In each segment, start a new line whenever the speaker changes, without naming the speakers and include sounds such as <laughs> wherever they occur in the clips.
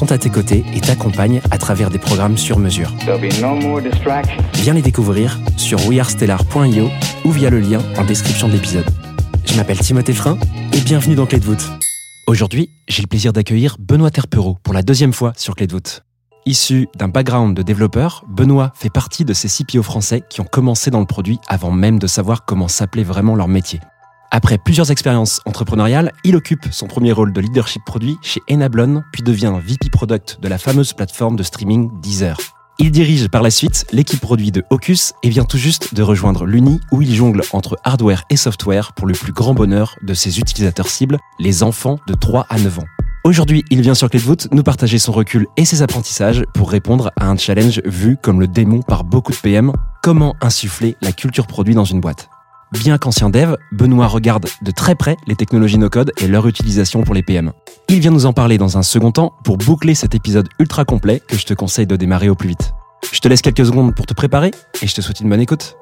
sont à tes côtés et t'accompagnent à travers des programmes sur mesure.
No.
Viens les découvrir sur wearestellar.io ou via le lien en description de l'épisode. Je m'appelle Timothée Frein et bienvenue dans Clé de voûte. Aujourd'hui, j'ai le plaisir d'accueillir Benoît Terpereau pour la deuxième fois sur Clé de voûte. Issu d'un background de développeur, Benoît fait partie de ces CPO français qui ont commencé dans le produit avant même de savoir comment s'appelait vraiment leur métier. Après plusieurs expériences entrepreneuriales, il occupe son premier rôle de leadership produit chez Enablon, puis devient VP Product de la fameuse plateforme de streaming Deezer. Il dirige par la suite l'équipe produit de Hocus et vient tout juste de rejoindre l'Uni où il jongle entre hardware et software pour le plus grand bonheur de ses utilisateurs cibles, les enfants de 3 à 9 ans. Aujourd'hui, il vient sur Clé de voûte nous partager son recul et ses apprentissages pour répondre à un challenge vu comme le démon par beaucoup de PM, comment insuffler la culture produit dans une boîte. Bien qu'ancien dev, Benoît regarde de très près les technologies no-code et leur utilisation pour les PM. Il vient nous en parler dans un second temps pour boucler cet épisode ultra complet que je te conseille de démarrer au plus vite. Je te laisse quelques secondes pour te préparer et je te souhaite une bonne écoute.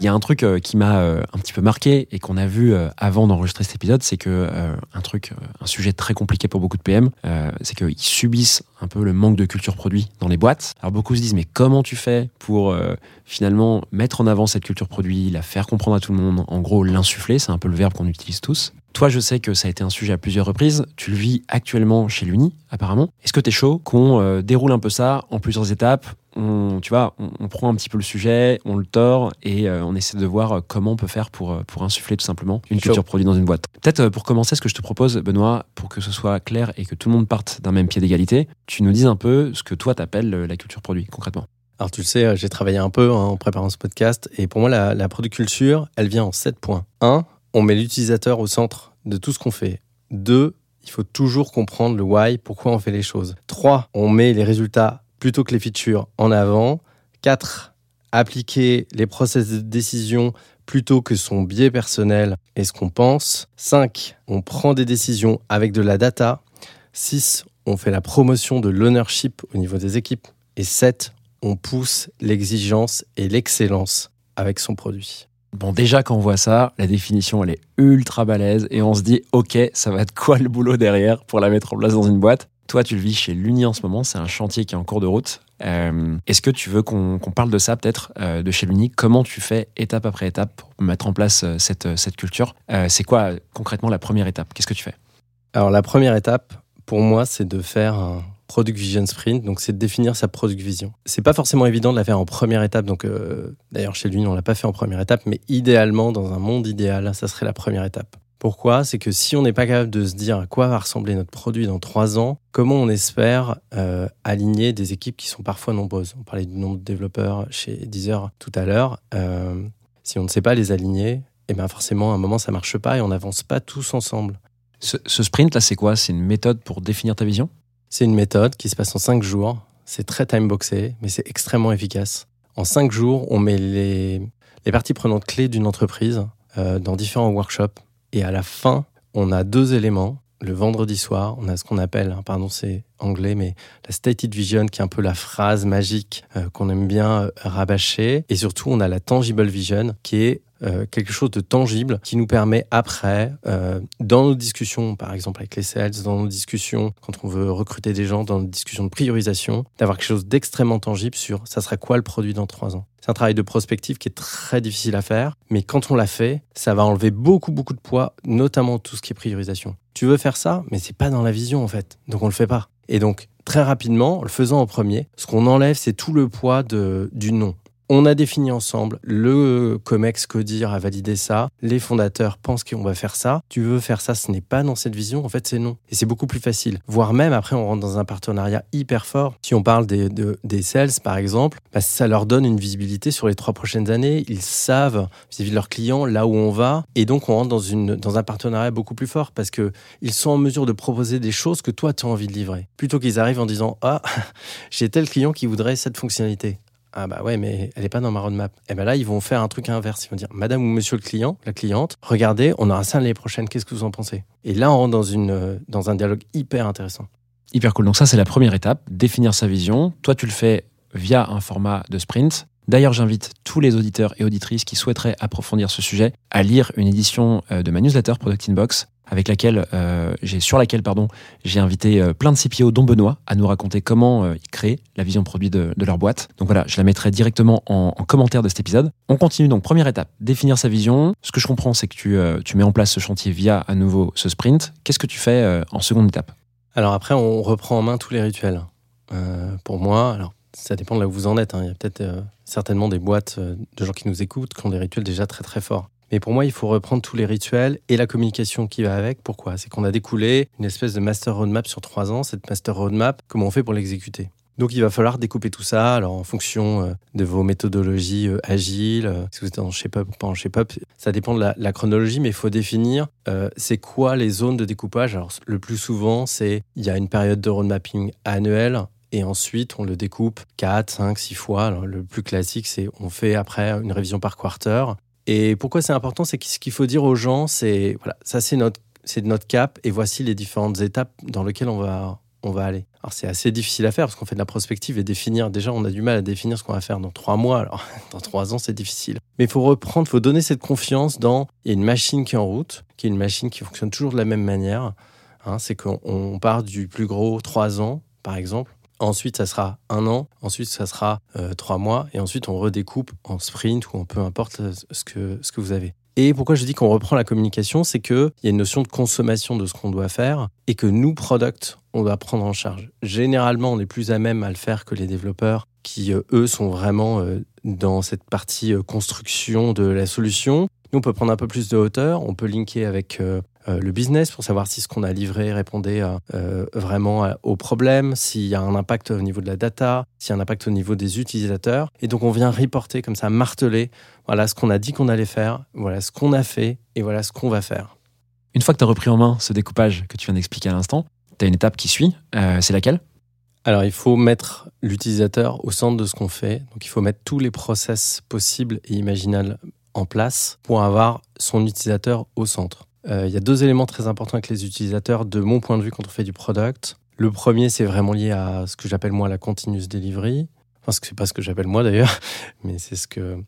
Il y a un truc euh, qui m'a euh, un petit peu marqué et qu'on a vu euh, avant d'enregistrer cet épisode, c'est que un truc, un sujet très compliqué pour beaucoup de PM, c'est qu'ils subissent un peu le manque de culture produit dans les boîtes. Alors beaucoup se disent mais comment tu fais pour finalement mettre en avant cette culture produit, la faire comprendre à tout le monde, en gros l'insuffler, c'est un peu le verbe qu'on utilise tous. Toi, je sais que ça a été un sujet à plusieurs reprises. Tu le vis actuellement chez l'Uni, apparemment. Est-ce que tu es chaud qu'on déroule un peu ça en plusieurs étapes on, Tu vois, on, on prend un petit peu le sujet, on le tord et euh, on essaie de voir euh, comment on peut faire pour, euh, pour insuffler tout simplement une culture produit dans une boîte. Peut-être pour commencer, ce que je te propose, Benoît, pour que ce soit clair et que tout le monde parte d'un même pied d'égalité, tu nous dises un peu ce que toi t'appelles la culture produit concrètement.
Alors tu le sais, j'ai travaillé un peu hein, en préparant ce podcast et pour moi la, la product culture, elle vient en 7 points. 1. On met l'utilisateur au centre de tout ce qu'on fait. 2. Il faut toujours comprendre le why, pourquoi on fait les choses. 3. On met les résultats plutôt que les features en avant. 4. Appliquer les process de décision plutôt que son biais personnel et ce qu'on pense. 5. On prend des décisions avec de la data. 6. On fait la promotion de l'ownership au niveau des équipes. Et 7 on pousse l'exigence et l'excellence avec son produit.
Bon, déjà, quand on voit ça, la définition, elle est ultra balèze et on se dit, OK, ça va être quoi le boulot derrière pour la mettre en place dans une boîte? Toi, tu le vis chez l'Uni en ce moment, c'est un chantier qui est en cours de route. Euh, Est-ce que tu veux qu'on parle de ça, peut-être, euh, de chez l'Uni? Comment tu fais étape après étape pour mettre en place euh, cette, cette culture? C'est quoi concrètement la première étape? Qu'est-ce que tu fais?
Alors la première étape, pour moi, c'est de faire un product vision sprint, donc c'est de définir sa product vision. C'est pas forcément évident de la faire en première étape, donc d'ailleurs chez lui on l'a pas fait en première étape, mais idéalement dans un monde idéal, ça serait la première étape. Pourquoi? C'est que si on n'est pas capable de se dire à quoi va ressembler notre produit dans trois ans, comment on espère euh, aligner des équipes qui sont parfois nombreuses? On parlait du nombre de développeurs chez Deezer tout à l'heure. Euh, si on ne sait pas les aligner, eh ben forcément à un moment ça marche pas et on n'avance pas tous ensemble.
ce, ce sprint, là, c'est quoi? C'est une méthode pour définir ta vision?
C'est une méthode qui se passe en cinq jours. C'est très time-boxé, mais c'est extrêmement efficace. En cinq jours, on met les, les parties prenantes clés d'une entreprise euh, dans différents workshops. Et à la fin, on a deux éléments. Le vendredi soir, on a ce qu'on appelle, hein, pardon, c'est anglais, mais la stated vision, qui est un peu la phrase magique euh, qu'on aime bien euh, rabâcher. Et surtout, on a la tangible vision, qui est euh, quelque chose de tangible qui nous permet après, dans nos discussions, par exemple avec les sales, dans nos discussions quand on veut recruter des gens, dans nos discussions de priorisation, d'avoir quelque chose d'extrêmement tangible sur ça sera quoi le produit dans trois ans. C'est un travail de prospective qui est très difficile à faire, mais quand on l'a fait, ça va enlever beaucoup beaucoup de poids, notamment tout ce qui est priorisation. Tu veux faire ça, mais c'est pas dans la vision en fait, donc on le fait pas. Et donc très rapidement, en le faisant en premier, ce qu'on enlève, c'est tout le poids de, du nom. On a défini ensemble, le COMEX CODIR a validé ça, les fondateurs pensent qu'on va faire ça. Tu veux faire ça, ce n'est pas dans cette vision, en fait c'est non. Et c'est beaucoup plus facile. Voire même après on rentre dans un partenariat hyper fort. Si on parle des, de- des sales par exemple, bah, ça leur donne une visibilité sur les trois prochaines années. Ils savent vis-à-vis de leurs clients là où on va. Et donc on rentre dans, une, dans un partenariat beaucoup plus fort parce que ils sont en mesure de proposer des choses que toi tu as envie de livrer. Plutôt qu'ils arrivent en disant Ah, <laughs> j'ai tel client qui voudrait cette fonctionnalité. Ah bah ouais, mais elle n'est pas dans ma roadmap. Et ben là, ils vont faire un truc inverse. Ils vont dire, Madame ou Monsieur le client, la cliente, regardez, on aura ça l'année prochaine. Qu'est-ce que vous en pensez? Et là, on rentre dans une euh, dans un dialogue hyper intéressant.
Hyper cool. Donc ça, c'est la première étape, définir sa vision. Toi, tu le fais via un format de sprint. D'ailleurs, j'invite tous les auditeurs et auditrices qui souhaiteraient approfondir ce sujet à lire une édition euh, de ma newsletter Product Inbox, avec laquelle euh, sur laquelle pardon j'ai invité euh, plein de CPO dont Benoît à nous raconter comment euh, ils créent la vision produit de, leur boîte. Donc voilà, je la mettrai directement en, en commentaire de cet épisode. On continue donc première étape, définir sa vision. Ce que je comprends, c'est que tu, euh, tu mets en place ce chantier via à nouveau ce sprint. Qu'est-ce que tu fais en seconde étape?
Alors après, on reprend en main tous les rituels. Pour moi, alors ça dépend de là où vous en êtes. hein. Il y a peut-être certainement des boîtes de gens qui nous écoutent qui ont des rituels déjà très très forts. Mais pour moi, il faut reprendre tous les rituels et la communication qui va avec. Pourquoi? C'est qu'on a découlé une espèce de master roadmap sur trois ans. Cette master roadmap, comment on fait pour l'exécuter? Donc il va falloir découper tout ça, alors en fonction euh, de vos méthodologies euh, agiles, euh, si vous êtes en shape-up ou pas en shape-up, ça dépend de la, chronologie, mais il faut définir c'est quoi les zones de découpage. Alors le plus souvent, c'est il y a une période de road mapping annuelle et ensuite on le découpe 4, 5, 6 fois. Le plus classique, c'est on fait après une révision par quarter. Et pourquoi c'est important, c'est ce qu'il faut dire aux gens, c'est voilà, ça c'est notre c'est notre cap et voici les différentes étapes dans lesquelles on va on va aller. Alors c'est assez difficile à faire parce qu'on fait de la prospective et définir. Déjà, on a du mal à définir ce qu'on va faire dans trois mois. Alors <laughs> dans trois ans, c'est difficile. Mais il faut reprendre, il faut donner cette confiance dans il y a une machine qui est en route, qui est une machine qui fonctionne toujours de la même manière. Hein, c'est qu'on on part du plus gros trois ans, par exemple. Ensuite, ça sera un an. Ensuite, ça sera euh, trois mois. Et ensuite, on redécoupe en sprint ou en peu importe euh, ce que, ce que vous avez. Et pourquoi je dis qu'on reprend la communication, c'est qu'il y a une notion de consommation de ce qu'on doit faire et que nous, product, on doit prendre en charge. Généralement, on est plus à même à le faire que les développeurs qui, euh, eux, sont vraiment dans cette partie construction de la solution. Nous, on peut prendre un peu plus de hauteur, on peut linker avec le business pour savoir si ce qu'on a livré répondait euh, vraiment aux problèmes, s'il y a un impact au niveau de la data, s'il y a un impact au niveau des utilisateurs. Et donc, on vient reporter comme ça, marteler, voilà ce qu'on a dit qu'on allait faire, voilà ce qu'on a fait et voilà ce qu'on va faire.
Une fois que tu as repris en main ce découpage que tu viens d'expliquer à l'instant, tu as une étape qui suit. Euh, c'est laquelle?
Alors, il faut mettre l'utilisateur au centre de ce qu'on fait. Donc, il faut mettre tous les process possibles et imaginables en place pour avoir son utilisateur au centre. Euh, il y a deux éléments très importants avec les utilisateurs, de mon point de vue, quand on fait du product. Le premier, c'est vraiment lié à ce que j'appelle moi la continuous delivery. Enfin, ce c'est pas ce que j'appelle moi d'ailleurs, <laughs> mais c'est ce que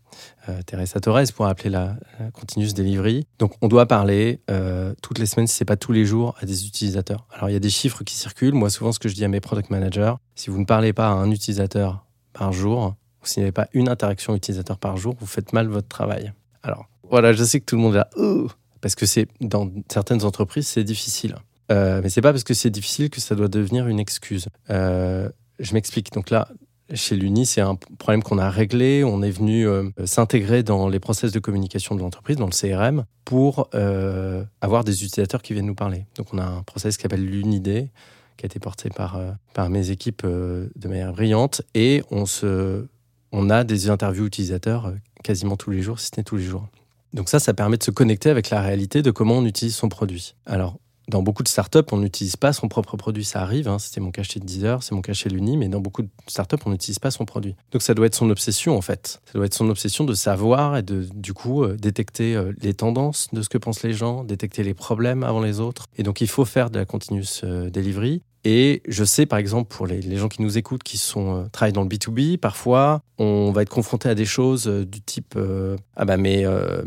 euh, Teresa Torres pourrait appeler la, continuous delivery. Donc, on doit parler euh, toutes les semaines, si c'est pas tous les jours, à des utilisateurs. Alors, il y a des chiffres qui circulent. Moi, souvent, ce que je dis à mes product managers, si vous ne parlez pas à un utilisateur par jour, ou s'il n'y avait pas une interaction utilisateur par jour, vous faites mal votre travail. Alors, voilà, je sais que tout le monde Ouh parce que c'est dans certaines entreprises, c'est difficile. Euh, mais c'est pas parce que c'est difficile que ça doit devenir une excuse. Euh, je m'explique. Donc là, chez l'Uni, c'est un problème qu'on a réglé. On est venu euh, s'intégrer dans les process de communication de l'entreprise, dans le CRM, pour euh, avoir des utilisateurs qui viennent nous parler. Donc on a un process qui s'appelle l'Unidé, qui a été porté par, par mes équipes de manière brillante. Et on, se, on a des interviews utilisateurs quasiment tous les jours, si ce n'est tous les jours. Donc ça, ça permet de se connecter avec la réalité de comment on utilise son produit. Alors, dans beaucoup de startups, on n'utilise pas son propre produit. Ça arrive, hein, c'était mon cas chez Deezer, c'est mon cas chez l'Uni, mais dans beaucoup de startups, on n'utilise pas son produit. Donc ça doit être son obsession, en fait. Ça doit être son obsession de savoir et de, du coup, euh, détecter euh, les tendances de ce que pensent les gens, détecter les problèmes avant les autres. Et donc, il faut faire de la continuous euh, delivery. Et je sais, par exemple, pour les, gens qui nous écoutent, qui sont, euh, travaillent dans le B2B, parfois, on va être confronté à des choses euh, du type euh, Ah bah, mes,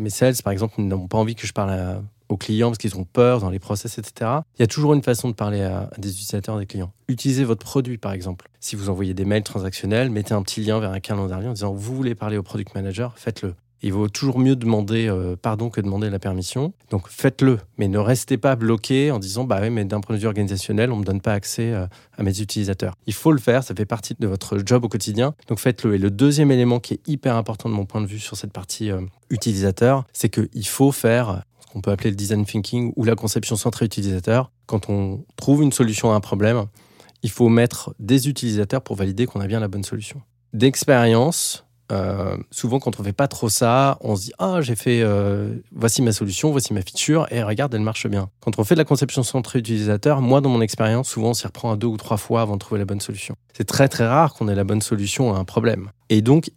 sales, par exemple, n'ont pas envie que je parle aux clients parce qu'ils ont peur dans les process, etc. Il y a toujours une façon de parler à des utilisateurs, des clients. Utilisez votre produit, par exemple. Si vous envoyez des mails transactionnels, mettez un petit lien vers un calendrier en disant Vous voulez parler au product manager, faites-le. Il vaut toujours mieux demander euh, pardon que demander la permission. Donc faites-le, mais ne restez pas bloqué en disant bah oui, mais d'un point de vue organisationnel, on me donne pas accès euh, à mes utilisateurs. Il faut le faire, ça fait partie de votre job au quotidien. Donc faites-le. Et le deuxième élément qui est hyper important de mon point de vue sur cette partie euh, utilisateur, c'est qu'il faut faire ce qu'on peut appeler le design thinking ou la conception centrée utilisateur. Quand on trouve une solution à un problème, il faut mettre des utilisateurs pour valider qu'on a bien la bonne solution. D'expérience, euh, souvent, quand on fait pas trop ça, on se dit ah j'ai fait euh, voici ma solution, voici ma feature et regarde elle marche bien. Quand on fait de la conception centrée utilisateur, moi dans mon expérience, souvent on s'y reprend à deux ou trois fois avant de trouver la bonne solution. C'est très très rare qu'on ait la bonne solution à un problème. Et donc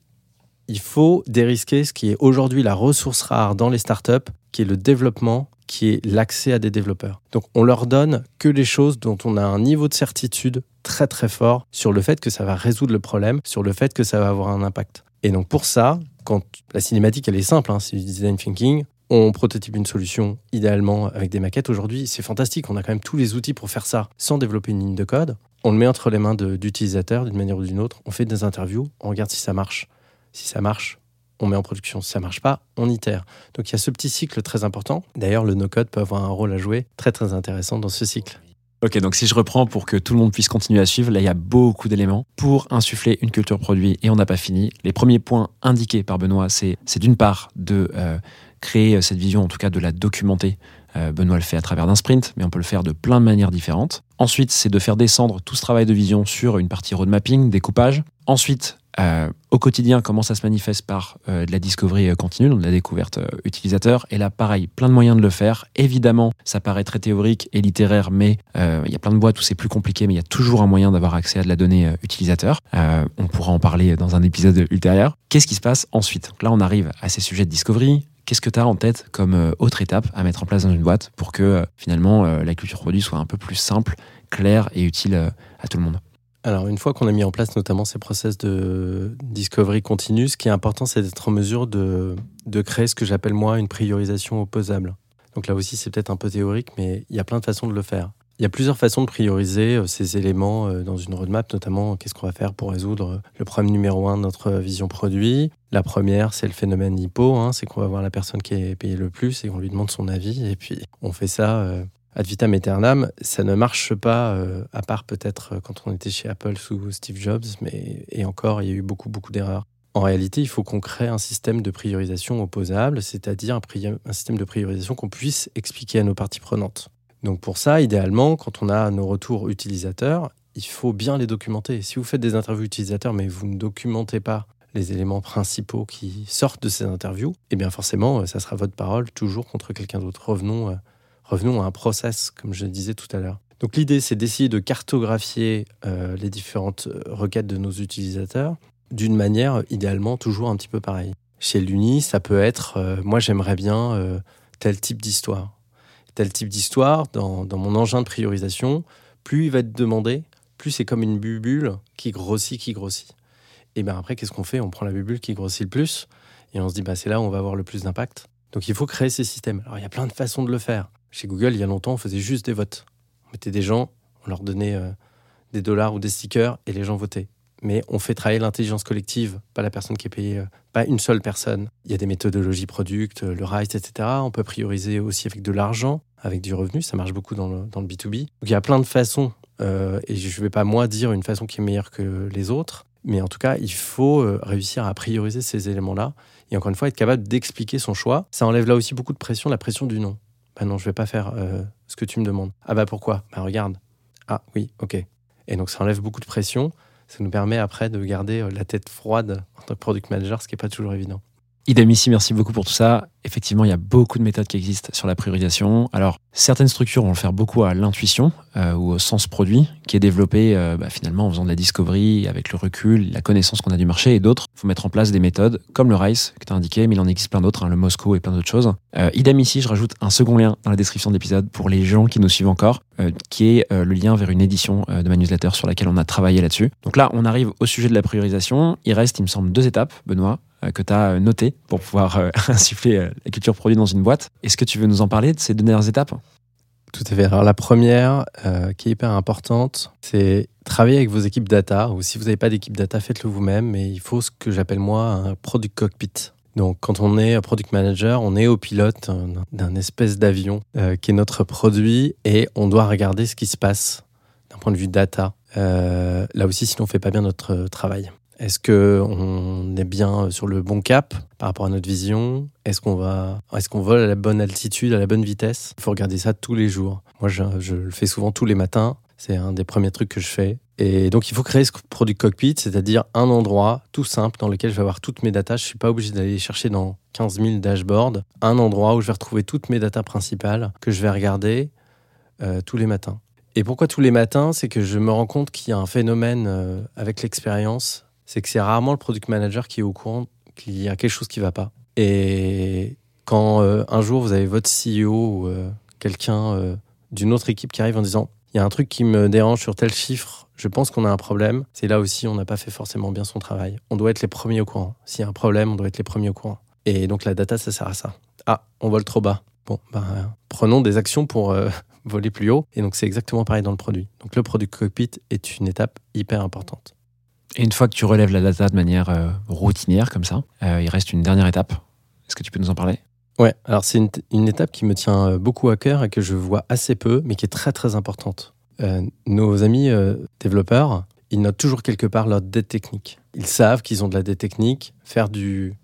il faut dérisquer ce qui est aujourd'hui la ressource rare dans les startups, qui est le développement, qui est l'accès à des développeurs. Donc on leur donne que les choses dont on a un niveau de certitude très très fort sur le fait que ça va résoudre le problème, sur le fait que ça va avoir un impact. Et donc pour ça, quand la cinématique elle est simple, hein, c'est du design thinking, on prototype une solution idéalement avec des maquettes. Aujourd'hui, c'est fantastique, on a quand même tous les outils pour faire ça sans développer une ligne de code. On le met entre les mains d'utilisateurs d'une manière ou d'une autre, on fait des interviews, on regarde si ça marche. Si ça marche, on met en production. Si ça marche pas, on itère. Donc il y a ce petit cycle très important. D'ailleurs, le no-code peut avoir un rôle à jouer très très intéressant dans ce cycle.
Ok, donc si je reprends pour que tout le monde puisse continuer à suivre, là il y a beaucoup d'éléments pour insuffler une culture produit et on n'a pas fini. Les premiers points indiqués par Benoît, c'est d'une part de euh, créer cette vision, en tout cas de la documenter. Euh, Benoît le fait à travers d'un sprint, mais on peut le faire de plein de manières différentes. Ensuite, c'est de faire descendre tout ce travail de vision sur une partie road mapping, découpage. Ensuite, euh, au quotidien, comment ça se manifeste par euh, de la discovery euh, continue, donc de la découverte euh, utilisateur. Et là, pareil, plein de moyens de le faire. Évidemment, ça paraît très théorique et littéraire, mais euh, il y a plein de boîtes où c'est plus compliqué, mais il y a toujours un moyen d'avoir accès à de la donnée utilisateur. On pourra en parler dans un épisode ultérieur. Qu'est-ce qui se passe ensuite? Là, on arrive à ces sujets de discovery. Qu'est-ce que tu as en tête comme autre étape à mettre en place dans une boîte pour que finalement la culture produit soit un peu plus simple, claire et utile à tout le monde?
Alors, une fois qu'on a mis en place notamment ces process de discovery continue, ce qui est important, c'est d'être en mesure de, de créer ce que j'appelle moi une priorisation opposable. Donc là aussi, c'est peut-être un peu théorique, mais il y a plein de façons de le faire. Il y a plusieurs façons de prioriser euh, ces éléments euh, dans une roadmap, notamment qu'est-ce qu'on va faire pour résoudre euh, le problème numéro un de notre vision produit. La première, c'est le phénomène hypo, hein, c'est qu'on va voir la personne qui est payée le plus et on lui demande son avis, et puis on fait ça euh, ad vitam aeternam. Ça ne marche pas, euh, à part peut-être euh, quand on était chez Apple sous Steve Jobs, mais et encore, il y a eu beaucoup, beaucoup d'erreurs. En réalité, il faut qu'on crée un système de priorisation opposable, c'est-à-dire un, un système de priorisation qu'on puisse expliquer à nos parties prenantes. Donc pour ça, idéalement, quand on a nos retours utilisateurs, il faut bien les documenter. Si vous faites des interviews utilisateurs, mais vous ne documentez pas les éléments principaux qui sortent de ces interviews, eh bien forcément, euh, ça sera votre parole toujours contre quelqu'un d'autre. Revenons, revenons à un process, comme je disais tout à l'heure. Donc l'idée, c'est d'essayer de cartographier euh, les différentes euh, requêtes de nos utilisateurs d'une manière idéalement toujours un petit peu pareille. Chez l'Uni, ça peut être, euh, moi j'aimerais bien tel type d'histoire. Tel type d'histoire, dans, dans mon engin de priorisation, plus il va être demandé, plus c'est comme une bulle qui grossit, qui grossit. Et bien après, qu'est-ce qu'on fait? On prend la bulle qui grossit le plus et on se dit, bah, c'est là où on va avoir le plus d'impact. Donc il faut créer ces systèmes. Alors il y a plein de façons de le faire. Chez Google, il y a longtemps, on faisait juste des votes. On mettait des gens, on leur donnait euh, des dollars ou des stickers et les gens votaient. Mais on fait travailler l'intelligence collective, pas la personne qui est payée, euh, pas une seule personne. Il y a des méthodologies product, euh, le RISE, etc. On peut prioriser aussi avec de l'argent, avec du revenu. Ça marche beaucoup dans le, dans le B2B. Donc il y a plein de façons. et je ne vais pas, moi, dire une façon qui est meilleure que les autres. Mais en tout cas, il faut réussir à prioriser ces éléments-là. Et encore une fois, être capable d'expliquer son choix. Ça enlève là aussi beaucoup de pression, la pression du non. Bah non, je vais pas faire euh, ce que tu me demandes. Ah bah pourquoi? Bah regarde. Ah oui, ok. Et donc ça enlève beaucoup de pression. Ça nous permet après de garder euh, la tête froide en tant que product manager, ce qui n'est pas toujours évident.
Idem ici, merci beaucoup pour tout ça. Effectivement, il y a beaucoup de méthodes qui existent sur la priorisation. Alors, certaines structures vont le faire beaucoup à l'intuition euh, ou au sens produit, qui est développé euh, bah, finalement en faisant de la discovery, avec le recul, la connaissance qu'on a du marché, et d'autres. Il faut mettre en place des méthodes comme le RICE que tu as indiqué, mais il en existe plein d'autres, hein, le Moscow et plein d'autres choses. Euh, idem ici, je rajoute un second lien dans la description de l'épisode pour les gens qui nous suivent encore, euh, qui est euh, le lien vers une édition de ma newsletter sur laquelle on a travaillé là-dessus. Donc là, on arrive au sujet de la priorisation. Il reste, il me semble, deux étapes, Benoît que tu as noté pour pouvoir euh, <laughs> insuffler euh, la culture produit dans une boîte. Est-ce que tu veux nous en parler de ces deux dernières étapes?
Tout à fait. Alors la première, euh, qui est hyper importante, c'est travailler avec vos équipes data. Ou si vous n'avez pas d'équipe data, faites-le vous-même. Mais il faut ce que j'appelle moi un product cockpit. Donc, quand on est product manager, on est au pilote euh, d'un espèce d'avion euh, qui est notre produit et on doit regarder ce qui se passe d'un point de vue data. Euh, là aussi, si on ne fait pas bien notre travail. Est-ce qu'on est bien sur le bon cap par rapport à notre vision? Est-ce qu'on va, est-ce qu'on vole à la bonne altitude, à la bonne vitesse? Il faut regarder ça tous les jours. Moi, je, je le fais souvent tous les matins. C'est un des premiers trucs que je fais. Et donc, il faut créer ce produit cockpit, c'est-à-dire un endroit tout simple dans lequel je vais avoir toutes mes datas. Je ne suis pas obligé d'aller chercher dans 15 000 dashboards. Un endroit où je vais retrouver toutes mes datas principales que je vais regarder euh, tous les matins. Et pourquoi tous les matins? C'est que je me rends compte qu'il y a un phénomène euh, avec l'expérience. C'est que c'est rarement le product manager qui est au courant qu'il y a quelque chose qui ne va pas. Et quand euh, un jour vous avez votre CEO ou euh, quelqu'un euh, d'une autre équipe qui arrive en disant il y a un truc qui me dérange sur tel chiffre, je pense qu'on a un problème. C'est là aussi, on n'a pas fait forcément bien son travail. On doit être les premiers au courant. S'il y a un problème, on doit être les premiers au courant. Et donc la data, ça sert à ça. Ah, on vole trop bas. Bon, ben, prenons des actions pour <laughs> voler plus haut. Et donc c'est exactement pareil dans le produit. Donc le produit cockpit est une étape hyper importante.
Et une fois que tu relèves la data de manière euh, routinière, comme ça, euh, il reste une dernière étape. Est-ce que tu peux nous en parler?
Ouais, alors c'est une, étape qui me tient euh, beaucoup à cœur et que je vois assez peu, mais qui est très très importante. Nos amis développeurs, ils notent toujours quelque part leur dette technique. Ils savent qu'ils ont de la dette technique. Faire, du,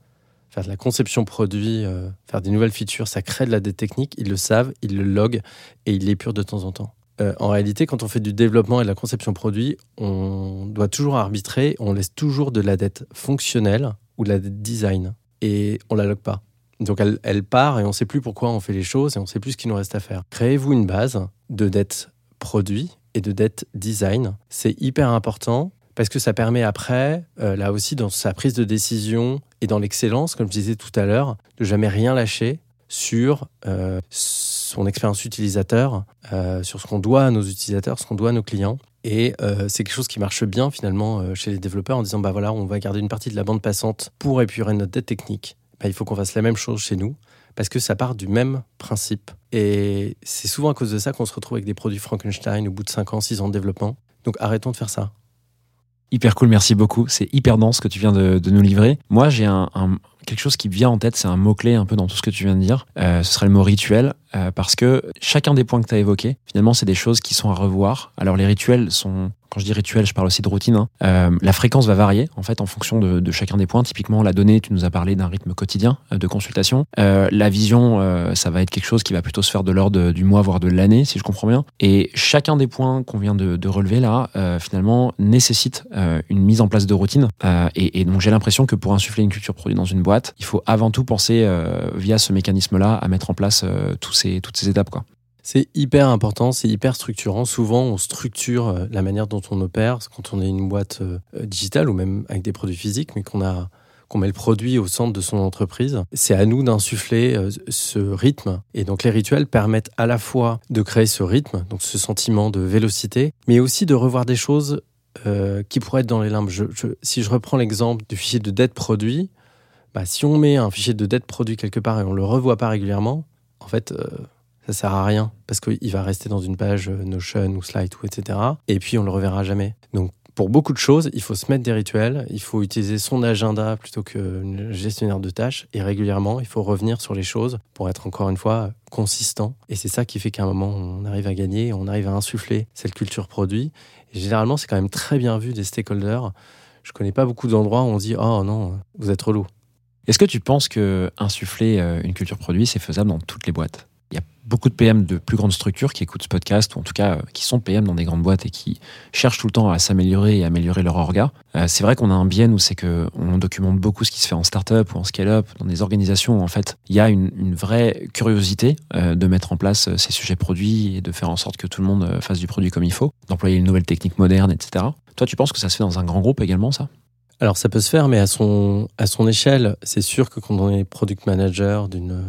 faire de la conception produit, faire des nouvelles features, ça crée de la dette technique. Ils le savent, ils le loguent et ils l'épurent de temps en temps. Euh, en réalité, quand on fait du développement et de la conception produit, on doit toujours arbitrer, on laisse toujours de la dette fonctionnelle ou de la dette design. Et on la log pas. Donc elle, elle part et on ne sait plus pourquoi on fait les choses et on ne sait plus ce qu'il nous reste à faire. Créez-vous une base de dette produit et de dette design. C'est hyper important parce que ça permet après, euh, là aussi dans sa prise de décision et dans l'excellence, comme je disais tout à l'heure, de jamais rien lâcher sur euh, son expérience utilisateur, euh, sur ce qu'on doit à nos utilisateurs, ce qu'on doit à nos clients. Et euh, c'est quelque chose qui marche bien finalement euh, chez les développeurs en disant bah voilà, on va garder une partie de la bande passante pour épurer notre dette technique. Bah, il faut qu'on fasse la même chose chez nous parce que ça part du même principe. Et c'est souvent à cause de ça qu'on se retrouve avec des produits Frankenstein au bout de 5 ans, 6 ans de développement. Donc arrêtons de faire ça.
Hyper cool, merci beaucoup. C'est hyper dense ce que tu viens de, nous livrer. Moi, j'ai un- quelque chose qui vient en tête, c'est un mot-clé un peu dans tout ce que tu viens de dire. Euh, ce serait le mot rituel, euh, parce que chacun des points que tu as évoqués, finalement, c'est des choses qui sont à revoir. Alors, les rituels sont, quand je dis rituel, je parle aussi de routine. hein. Euh, la fréquence va varier, en fait, en fonction de, chacun des points. Typiquement, la donnée, tu nous as parlé d'un rythme quotidien de consultation. La vision, ça va être quelque chose qui va plutôt se faire de l'ordre du mois, voire de l'année, si je comprends bien. Et chacun des points qu'on vient de, relever là, finalement, nécessite une mise en place de routine. Et, et donc, j'ai l'impression que pour insuffler une culture produit dans une boîte, il faut avant tout penser, euh, via ce mécanisme-là, à mettre en place euh, tous ces, toutes ces étapes.
C'est hyper important, c'est hyper structurant. Souvent, on structure euh, la manière dont on opère quand on est une boîte digitale ou même avec des produits physiques, mais qu'on a qu'on met le produit au centre de son entreprise. C'est à nous d'insuffler ce rythme. Et donc les rituels permettent à la fois de créer ce rythme, donc ce sentiment de vélocité, mais aussi de revoir des choses qui pourraient être dans les limbes. Si je reprends l'exemple du fichier de dette produit, bah, si on met un fichier de dette produit quelque part et on le revoit pas régulièrement, en fait, euh, ça sert à rien parce qu'il va rester dans une page euh, Notion ou Slide ou etc. Et puis on le reverra jamais. Donc pour beaucoup de choses, il faut se mettre des rituels, il faut utiliser son agenda plutôt qu'un gestionnaire de tâches et régulièrement, il faut revenir sur les choses pour être encore une fois consistant. Et c'est ça qui fait qu'à un moment, on arrive à gagner, on arrive à insuffler cette culture produit. Et généralement, c'est quand même très bien vu des stakeholders. Je connais pas beaucoup d'endroits où on dit Oh non, vous êtes relou.
Est-ce que tu penses que insuffler euh, une culture produit, c'est faisable dans toutes les boîtes? Il y a beaucoup de PM de plus grandes structures qui écoutent ce podcast, ou en tout cas euh, qui sont PM dans des grandes boîtes et qui cherchent tout le temps à s'améliorer et à améliorer leur orga. Euh, c'est vrai qu'on a un biais, nous, c'est qu'on documente beaucoup ce qui se fait en startup ou en scale-up, dans des organisations où en fait il y a une, une vraie curiosité de mettre en place ces sujets produits et de faire en sorte que tout le monde fasse du produit comme il faut, d'employer une nouvelle technique moderne, etc. Toi, tu penses que ça se fait dans un grand groupe également, ça?
Alors ça peut se faire, mais à son, à son échelle, c'est sûr que quand on est product manager d'une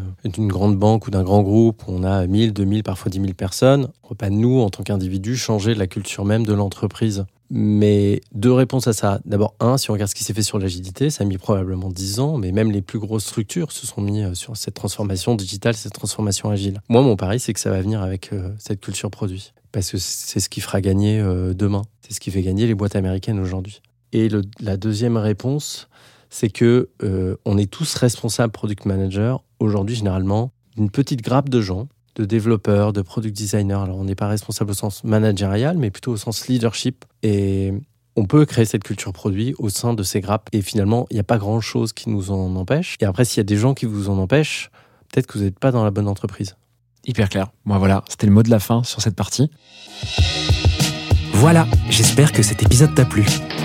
grande banque ou d'un grand groupe, on a 1000, 2000, parfois 10 000 personnes, on peut pas, nous, en tant qu'individus, changer la culture même de l'entreprise. Mais deux réponses à ça. D'abord, un, si on regarde ce qui s'est fait sur l'agilité, ça a mis probablement 10 ans, mais même les plus grosses structures se sont mis euh, sur cette transformation digitale, cette transformation agile. Moi, mon pari, c'est que ça va venir avec euh, cette culture produit. Parce que c'est ce qui fera gagner euh, demain. C'est ce qui fait gagner les boîtes américaines aujourd'hui. Et la deuxième réponse, c'est que euh, on est tous responsables product manager aujourd'hui généralement d'une petite grappe de gens, de développeurs, de product designers. Alors on n'est pas responsable au sens managérial, mais plutôt au sens leadership. Et on peut créer cette culture produit au sein de ces grappes. Et finalement, il n'y a pas grand-chose qui nous en empêche. Et après, s'il y a des gens qui vous en empêchent, peut-être que vous n'êtes pas dans la bonne entreprise.
Hyper clair. Bon voilà, c'était le mot de la fin sur cette partie. Voilà, j'espère que cet épisode t'a plu.